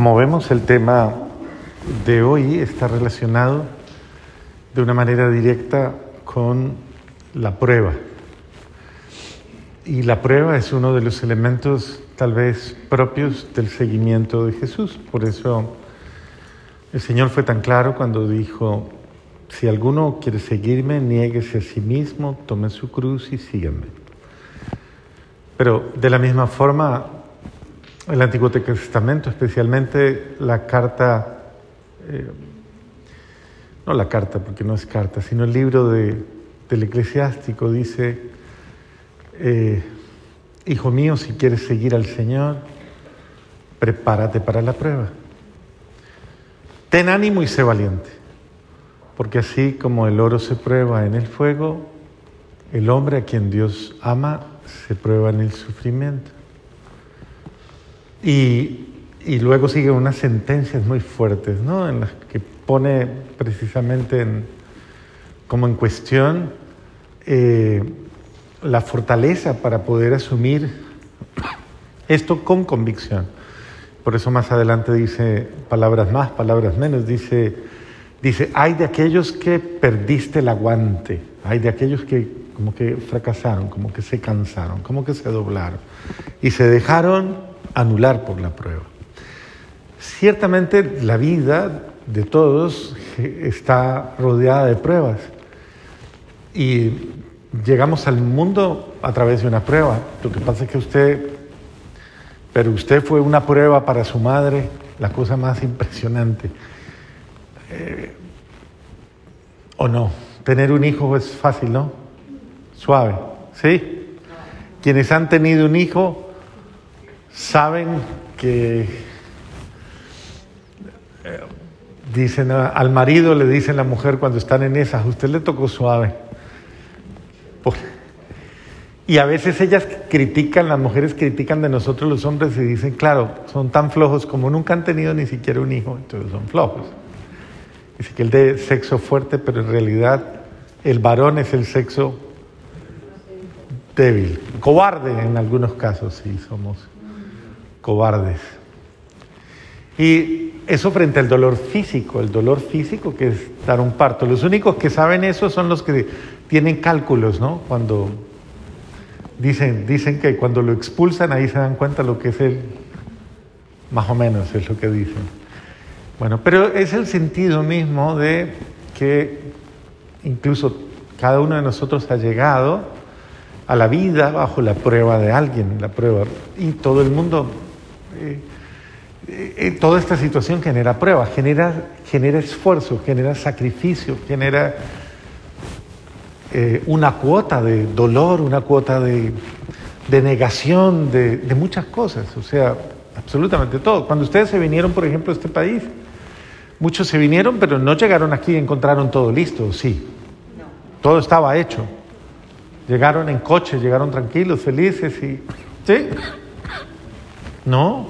Como vemos, el tema de hoy está relacionado de una manera directa con la prueba. Y la prueba es uno de los elementos tal vez propios del seguimiento de Jesús. Por eso el Señor fue tan claro cuando dijo, si alguno quiere seguirme, niéguese a sí mismo, tome su cruz y síganme. Pero de la misma forma, el Antiguo Testamento, especialmente la carta, eh, no la carta porque no es carta, sino el libro de, del eclesiástico dice, eh, hijo mío, si quieres seguir al Señor, prepárate para la prueba. Ten ánimo y sé valiente, porque así como el oro se prueba en el fuego, el hombre a quien Dios ama se prueba en el sufrimiento. Y, luego siguen unas sentencias muy fuertes, ¿no? En las que pone precisamente como en cuestión eh, la fortaleza para poder asumir esto con convicción. Por eso más adelante dice palabras más, palabras menos, dice, dice, hay de aquellos que perdiste el aguante, hay de aquellos que como que fracasaron, como que se cansaron, como que se doblaron y se dejaron anular por la prueba. Ciertamente la vida de todos está rodeada de pruebas y llegamos al mundo a través de una prueba. Lo que pasa es que usted, pero usted fue una prueba para su madre, la cosa más impresionante. Eh, ¿O no? Tener un hijo es fácil, ¿no? Suave, ¿sí? Quienes han tenido un hijo saben que eh, dicen al marido le dicen la mujer cuando están en esas, usted le tocó suave. y a veces ellas critican, las mujeres critican de nosotros los hombres y dicen, claro, son tan flojos como nunca han tenido ni siquiera un hijo, entonces son flojos. Dice que el de sexo fuerte, pero en realidad el varón es el sexo débil, cobarde en algunos casos, sí, somos cobardes. Y eso frente al dolor físico, el dolor físico que es dar un parto. Los únicos que saben eso son los que tienen cálculos, ¿no? Cuando dicen, dicen que cuando lo expulsan ahí se dan cuenta lo que es el, más o menos es lo que dicen. Bueno, pero es el sentido mismo de que incluso cada uno de nosotros ha llegado a la vida bajo la prueba de alguien, la prueba, y todo el mundo eh, eh, toda esta situación genera prueba, genera, genera esfuerzo, genera sacrificio, genera eh, una cuota de dolor, una cuota de, negación, de, de, muchas cosas, o sea, absolutamente todo. Cuando ustedes se vinieron, por ejemplo, a este país, muchos se vinieron, pero no llegaron aquí y encontraron todo listo, sí. Todo estaba hecho. Llegaron en coche, llegaron tranquilos, felices y... ¿Sí? No,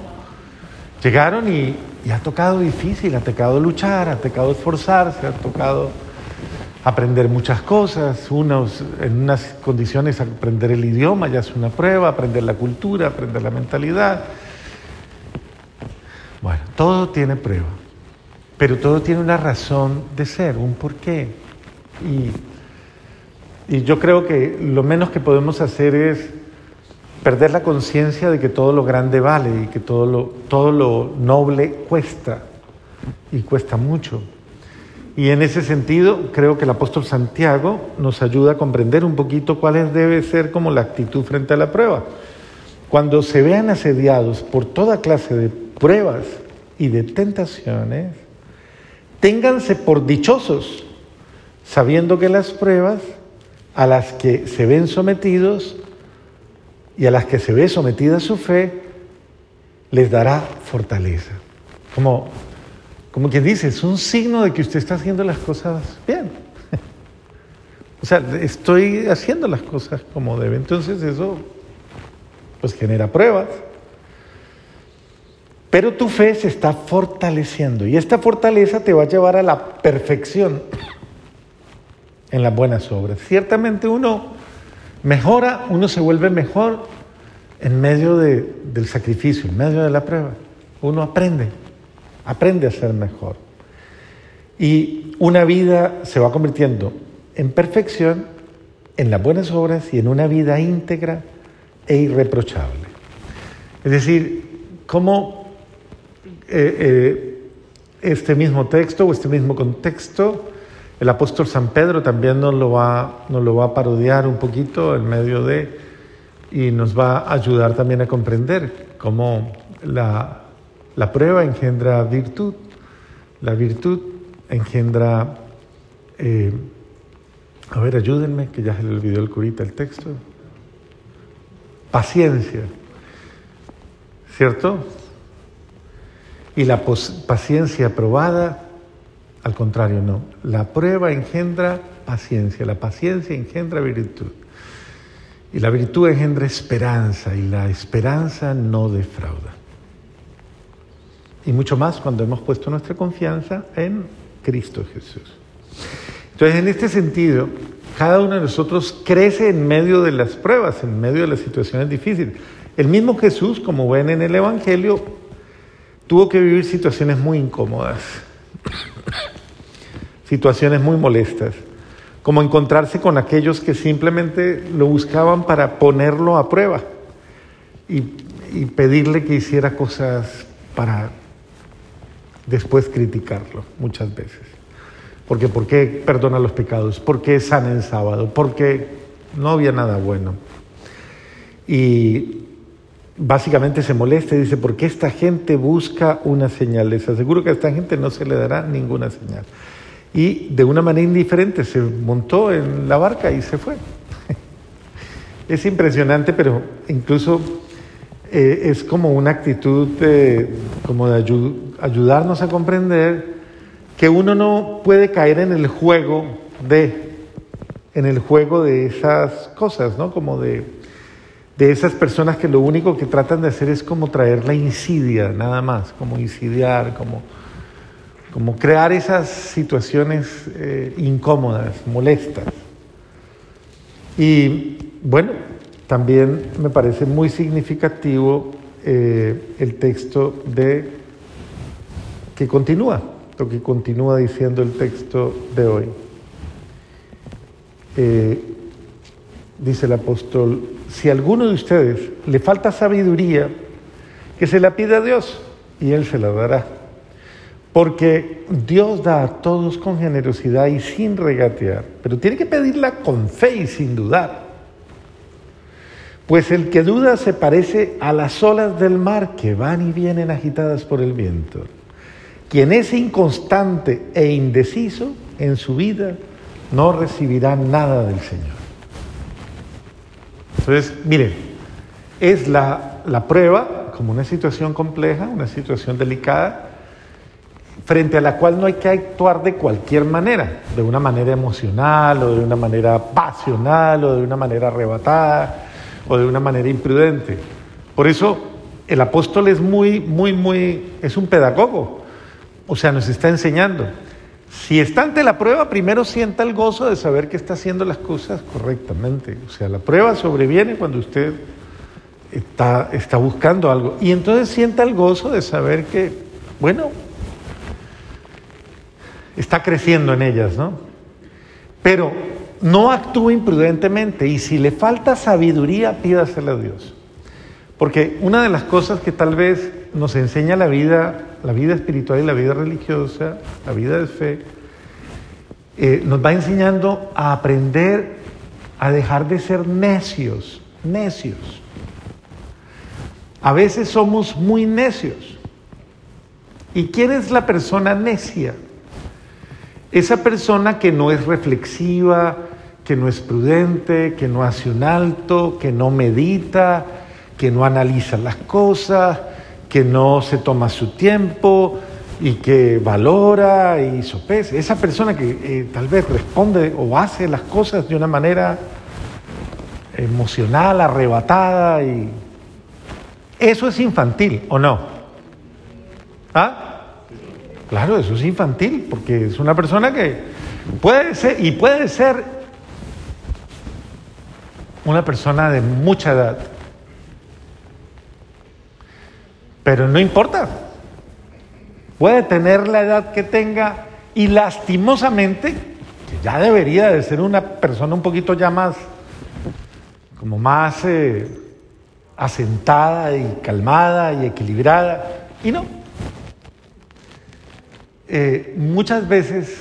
llegaron y, ha tocado difícil, ha tocado luchar, ha tocado esforzarse, ha tocado aprender muchas cosas, en unas condiciones aprender el idioma ya es una prueba, aprender la cultura, aprender la mentalidad. Bueno, todo tiene prueba, pero todo tiene una razón de ser, un porqué. Y, y yo creo que lo menos que podemos hacer es perder la conciencia de que todo lo grande vale y que todo lo, todo lo noble cuesta y cuesta mucho. Y en ese sentido, creo que el apóstol Santiago nos ayuda a comprender un poquito cuál debe ser como la actitud frente a la prueba. Cuando se vean asediados por toda clase de pruebas y de tentaciones, ténganse por dichosos, sabiendo que las pruebas a las que se ven sometidos y a las que se ve sometida su fe, les dará fortaleza. Como, como quien dice, es un signo de que usted está haciendo las cosas bien. o sea, estoy haciendo las cosas como debe. Entonces eso pues genera pruebas. Pero tu fe se está fortaleciendo y esta fortaleza te va a llevar a la perfección en las buenas obras. Ciertamente uno mejora, uno se vuelve mejor en medio del sacrificio, en medio de la prueba. Uno aprende, aprende a ser mejor. Y una vida se va convirtiendo en perfección, en las buenas obras y en una vida íntegra e irreprochable. Es decir, cómo eh, eh, este mismo texto o este mismo contexto, el apóstol San Pedro también nos lo va, nos lo va a parodiar un poquito en medio de, y nos va a ayudar también a comprender cómo la, la prueba engendra virtud, la virtud engendra, eh, a ver, ayúdenme, que ya se le olvidó el curita el texto, paciencia, ¿cierto? Y la paciencia probada, al contrario, no. La prueba engendra paciencia, la paciencia engendra virtud. Y la virtud engendra esperanza y la esperanza no defrauda. Y mucho más cuando hemos puesto nuestra confianza en Cristo Jesús. Entonces, en este sentido, cada uno de nosotros crece en medio de las pruebas, en medio de las situaciones difíciles. El mismo Jesús, como ven en el Evangelio, tuvo que vivir situaciones muy incómodas, situaciones muy molestas, como encontrarse con aquellos que simplemente lo buscaban para ponerlo a prueba y, y pedirle que hiciera cosas para después criticarlo muchas veces. Porque ¿por qué perdona los pecados? ¿Por qué sana en sábado? Porque no había nada bueno. Y básicamente se molesta y dice, ¿por qué esta gente busca una señal? Les aseguro que a esta gente no se le dará ninguna señal. Y de una manera indiferente se montó en la barca y se fue. Es impresionante, pero incluso eh, es como una actitud como de ayudarnos a comprender que uno no puede caer en el juego de, en el juego de esas cosas, ¿no? Como de, de esas personas que lo único que tratan de hacer es como traer la insidia, nada más, como insidiar, como, como crear esas situaciones eh, incómodas, molestas. Y bueno, también me parece muy significativo eh, el texto de que continúa, lo que continúa diciendo el texto de hoy. Eh, dice el apóstol, si a alguno de ustedes le falta sabiduría, que se la pida a Dios y Él se la dará. Porque Dios da a todos con generosidad y sin regatear, pero tiene que pedirla con fe y sin dudar. Pues el que duda se parece a las olas del mar que van y vienen agitadas por el viento. Quien es inconstante e indeciso en su vida no recibirá nada del Señor. Entonces, miren, es la, la prueba como una situación compleja, una situación delicada, frente a la cual no hay que actuar de cualquier manera, de una manera emocional o de una manera pasional o de una manera arrebatada o de una manera imprudente. Por eso el apóstol es muy, muy, muy, es un pedagogo. O sea, nos está enseñando. Si está ante la prueba, primero sienta el gozo de saber que está haciendo las cosas correctamente. O sea, la prueba sobreviene cuando usted está, está buscando algo. Y entonces sienta el gozo de saber que, bueno, está creciendo en ellas, ¿no? Pero no actúe imprudentemente y si le falta sabiduría, pídasela a Dios. Porque una de las cosas que tal vez nos enseña la vida, la vida espiritual y la vida religiosa, la vida de fe, eh, nos va enseñando a aprender a dejar de ser necios, necios. A veces somos muy necios. ¿Y quién es la persona necia? Esa persona que no es reflexiva, que no es prudente, que no hace un alto, que no medita, que no analiza las cosas, que no se toma su tiempo y que valora y sopesa. Esa persona que eh, tal vez responde o hace las cosas de una manera emocional, arrebatada y eso es infantil o no. ¿Ah? Claro, eso es infantil, porque es una persona que puede ser, y puede ser una persona de mucha edad. Pero no importa. puede tener la edad que tenga y lastimosamente, que ya debería de ser una persona un poquito ya más, como más eh, asentada y calmada y equilibrada, y no. Eh, muchas veces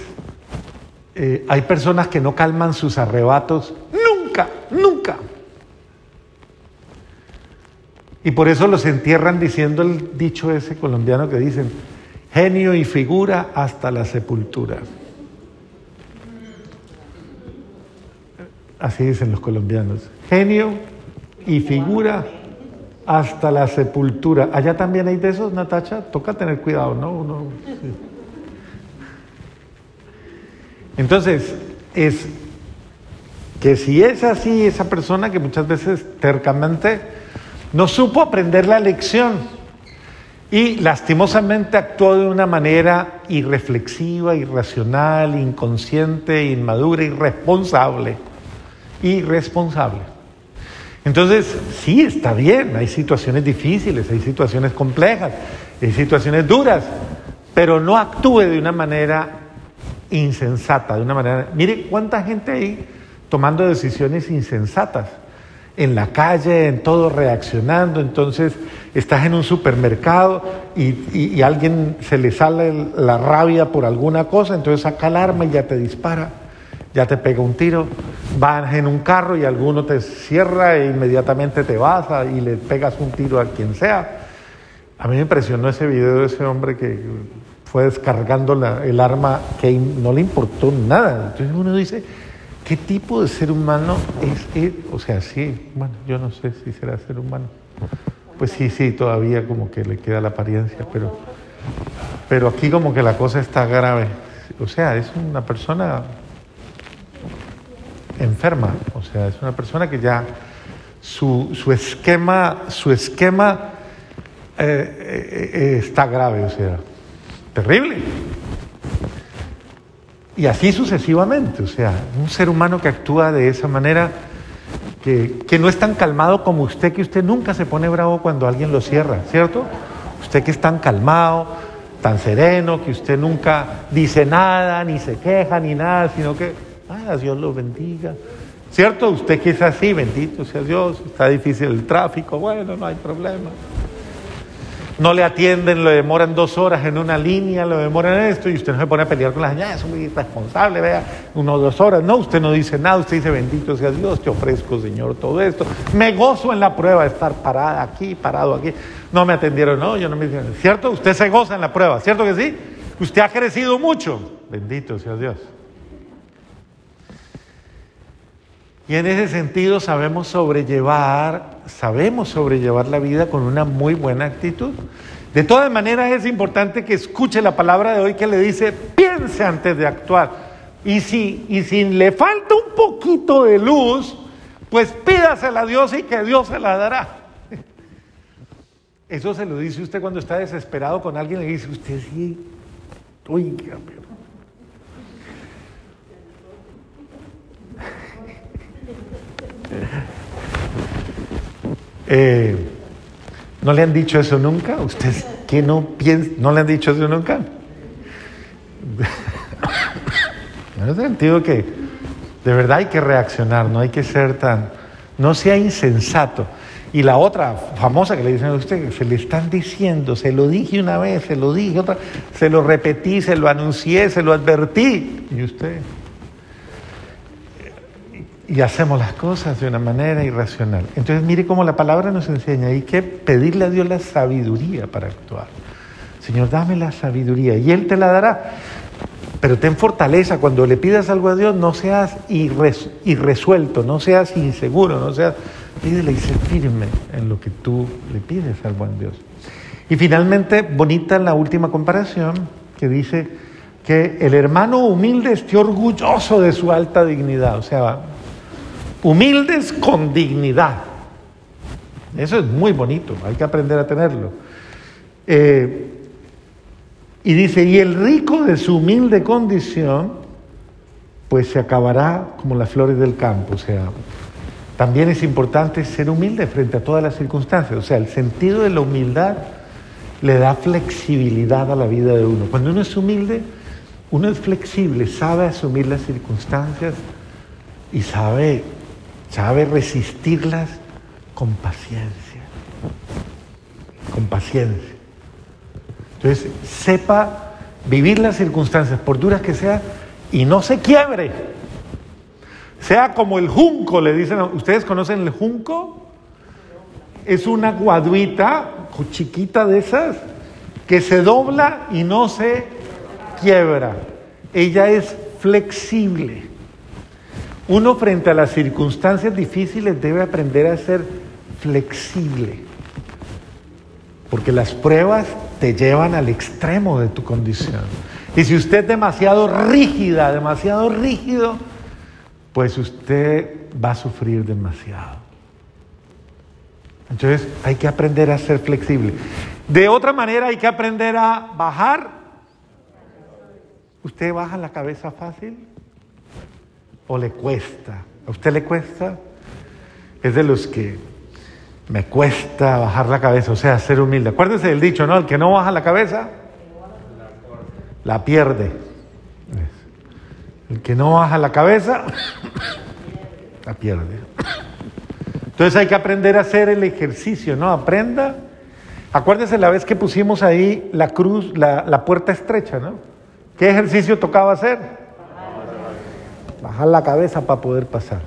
eh, hay personas que no calman sus arrebatos nunca, nunca. Y por eso los entierran diciendo el dicho ese colombiano que dicen, genio y figura hasta la sepultura. Así dicen los colombianos, genio y figura hasta la sepultura. Allá también hay de esos, Natacha, toca tener cuidado, ¿no? Uno, Entonces, es que si es así, esa persona que muchas veces tercamente no supo aprender la lección y lastimosamente actuó de una manera irreflexiva, irracional, inconsciente, inmadura, irresponsable. Irresponsable. Entonces, sí, está bien, hay situaciones difíciles, hay situaciones complejas, hay situaciones duras, pero no actúe de una manera insensata, de una manera... Mire cuánta gente hay tomando decisiones insensatas en la calle, en todo reaccionando, entonces estás en un supermercado y, alguien se le sale la rabia por alguna cosa, entonces saca el arma y ya te dispara, ya te pega un tiro, vas en un carro y alguno te cierra e inmediatamente te vas y le pegas un tiro a quien sea. A mí me impresionó ese video de ese hombre que fue descargando el arma que no le importó nada. Entonces uno dice, ¿qué tipo de ser humano es él? O sea, sí, bueno, yo no sé si será ser humano. Pues sí, sí, todavía como que le queda la apariencia, pero, pero aquí como que la cosa está grave. O sea, es una persona enferma, o sea, es una persona que ya su, su esquema, su esquema eh, eh, eh, está grave, o sea, Terrible. Y así sucesivamente, o sea, un ser humano que actúa de esa manera, que, que, no es tan calmado como usted, que usted nunca se pone bravo cuando alguien lo cierra, ¿cierto? Usted que es tan calmado, tan sereno, que usted nunca dice nada, ni se queja, ni nada, sino que, ah, Dios lo bendiga. ¿Cierto? Usted que es así, bendito sea Dios, está difícil el tráfico, bueno, no hay problema no le atienden, lo demoran dos horas en una línea, lo demoran esto, y usted no se pone a pelear con las ya, es muy irresponsable, vea, uno o dos horas. No, usted no dice nada, usted dice, bendito sea Dios, te ofrezco, Señor, todo esto. Me gozo en la prueba de estar parada aquí, parado aquí. No me atendieron, no, yo no me dicen, ¿cierto? Usted se goza en la prueba, ¿cierto que sí? Usted ha crecido mucho, bendito sea Dios. Y en ese sentido sabemos sobrellevar, sabemos sobrellevar la vida con una muy buena actitud. De todas maneras es importante que escuche la palabra de hoy que le dice, piense antes de actuar. Y si, y si le falta un poquito de luz, pues pídasela a Dios y que Dios se la dará. Eso se lo dice usted cuando está desesperado con alguien le dice, usted sí, oiga, Eh, ¿No le han dicho eso nunca? ¿Usted que no piensa? ¿No le han dicho eso nunca? en el sentido que de verdad hay que reaccionar, no hay que ser tan, no sea insensato. Y la otra famosa que le dicen a usted, se le están diciendo, se lo dije una vez, se lo dije otra, se lo repetí, se lo anuncié, se lo advertí. Y usted, y hacemos las cosas de una manera irracional. Entonces mire cómo la palabra nos enseña, hay que pedirle a Dios la sabiduría para actuar. Señor, dame la sabiduría y Él te la dará. Pero ten fortaleza, cuando le pidas algo a Dios, no seas irresuelto, no seas inseguro, no seas... Pídele y sé firme en lo que tú le pides al buen Dios. Y finalmente, bonita la última comparación que dice que el hermano humilde esté orgulloso de su alta dignidad. O sea, humildes con dignidad. Eso es muy bonito, hay que aprender a tenerlo. Eh, y dice, y el rico de su humilde condición, pues se acabará como las flores del campo. O sea, también es importante ser humilde frente a todas las circunstancias. O sea, el sentido de la humildad le da flexibilidad a la vida de uno. Cuando uno es humilde, uno es flexible, sabe asumir las circunstancias y sabe, sabe resistirlas con paciencia. Con paciencia. Entonces, sepa vivir las circunstancias, por duras que sean, y no se quiebre. Sea como el junco, le dicen, ¿ustedes conocen el junco? Es una guaduita chiquita de esas que se dobla y no se quiebra. Ella es flexible. Uno frente a las circunstancias difíciles debe aprender a ser flexible. Porque las pruebas te llevan al extremo de tu condición. Y si usted es demasiado rígida, demasiado rígido, pues usted va a sufrir demasiado. Entonces hay que aprender a ser flexible. De otra manera hay que aprender a bajar. ¿Usted baja la cabeza fácil? ¿O le cuesta? ¿A usted le cuesta? Es de los que me cuesta bajar la cabeza, o sea, ser humilde. Acuérdese del dicho, ¿no? El que no baja la cabeza, la pierde. El que no baja la cabeza, la pierde. Entonces hay que aprender a hacer el ejercicio, ¿no? Aprenda. Acuérdese la vez que pusimos ahí la cruz, la, la puerta estrecha, ¿no? ¿Qué ejercicio tocaba hacer? Bajar la cabeza para poder pasar.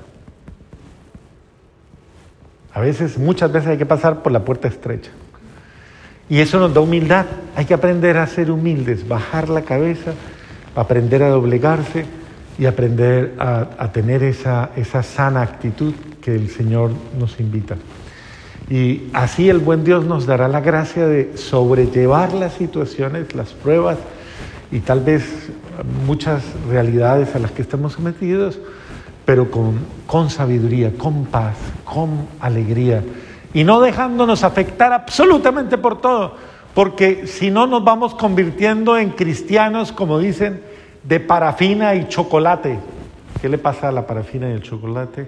A veces, muchas veces hay que pasar por la puerta estrecha. Y eso nos da humildad. Hay que aprender a ser humildes, bajar la cabeza, aprender a doblegarse y aprender a, tener esa, esa sana actitud que el Señor nos invita. Y así el buen Dios nos dará la gracia de sobrellevar las situaciones, las pruebas y tal vez muchas realidades a las que estamos sometidos pero con, con sabiduría, con paz, con alegría y no dejándonos afectar absolutamente por todo, porque si no nos vamos convirtiendo en cristianos, como dicen, de parafina y chocolate. ¿Qué le pasa a la parafina y el chocolate?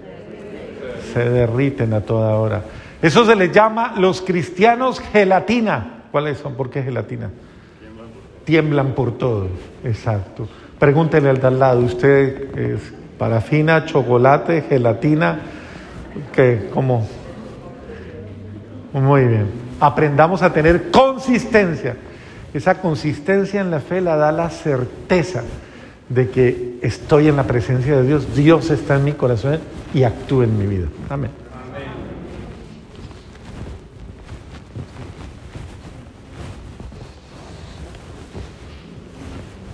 Se derriten a toda hora. Eso se les llama los cristianos gelatina. ¿Cuáles son? ¿Por qué gelatina? Tiemblan por todo. Exacto. Pregúntele al de al lado, ¿usted es parafina, chocolate, gelatina, que como... Muy bien. Aprendamos a tener consistencia. Esa consistencia en la fe la da la certeza de que estoy en la presencia de Dios, Dios está en mi corazón y actúa en mi vida. Amén.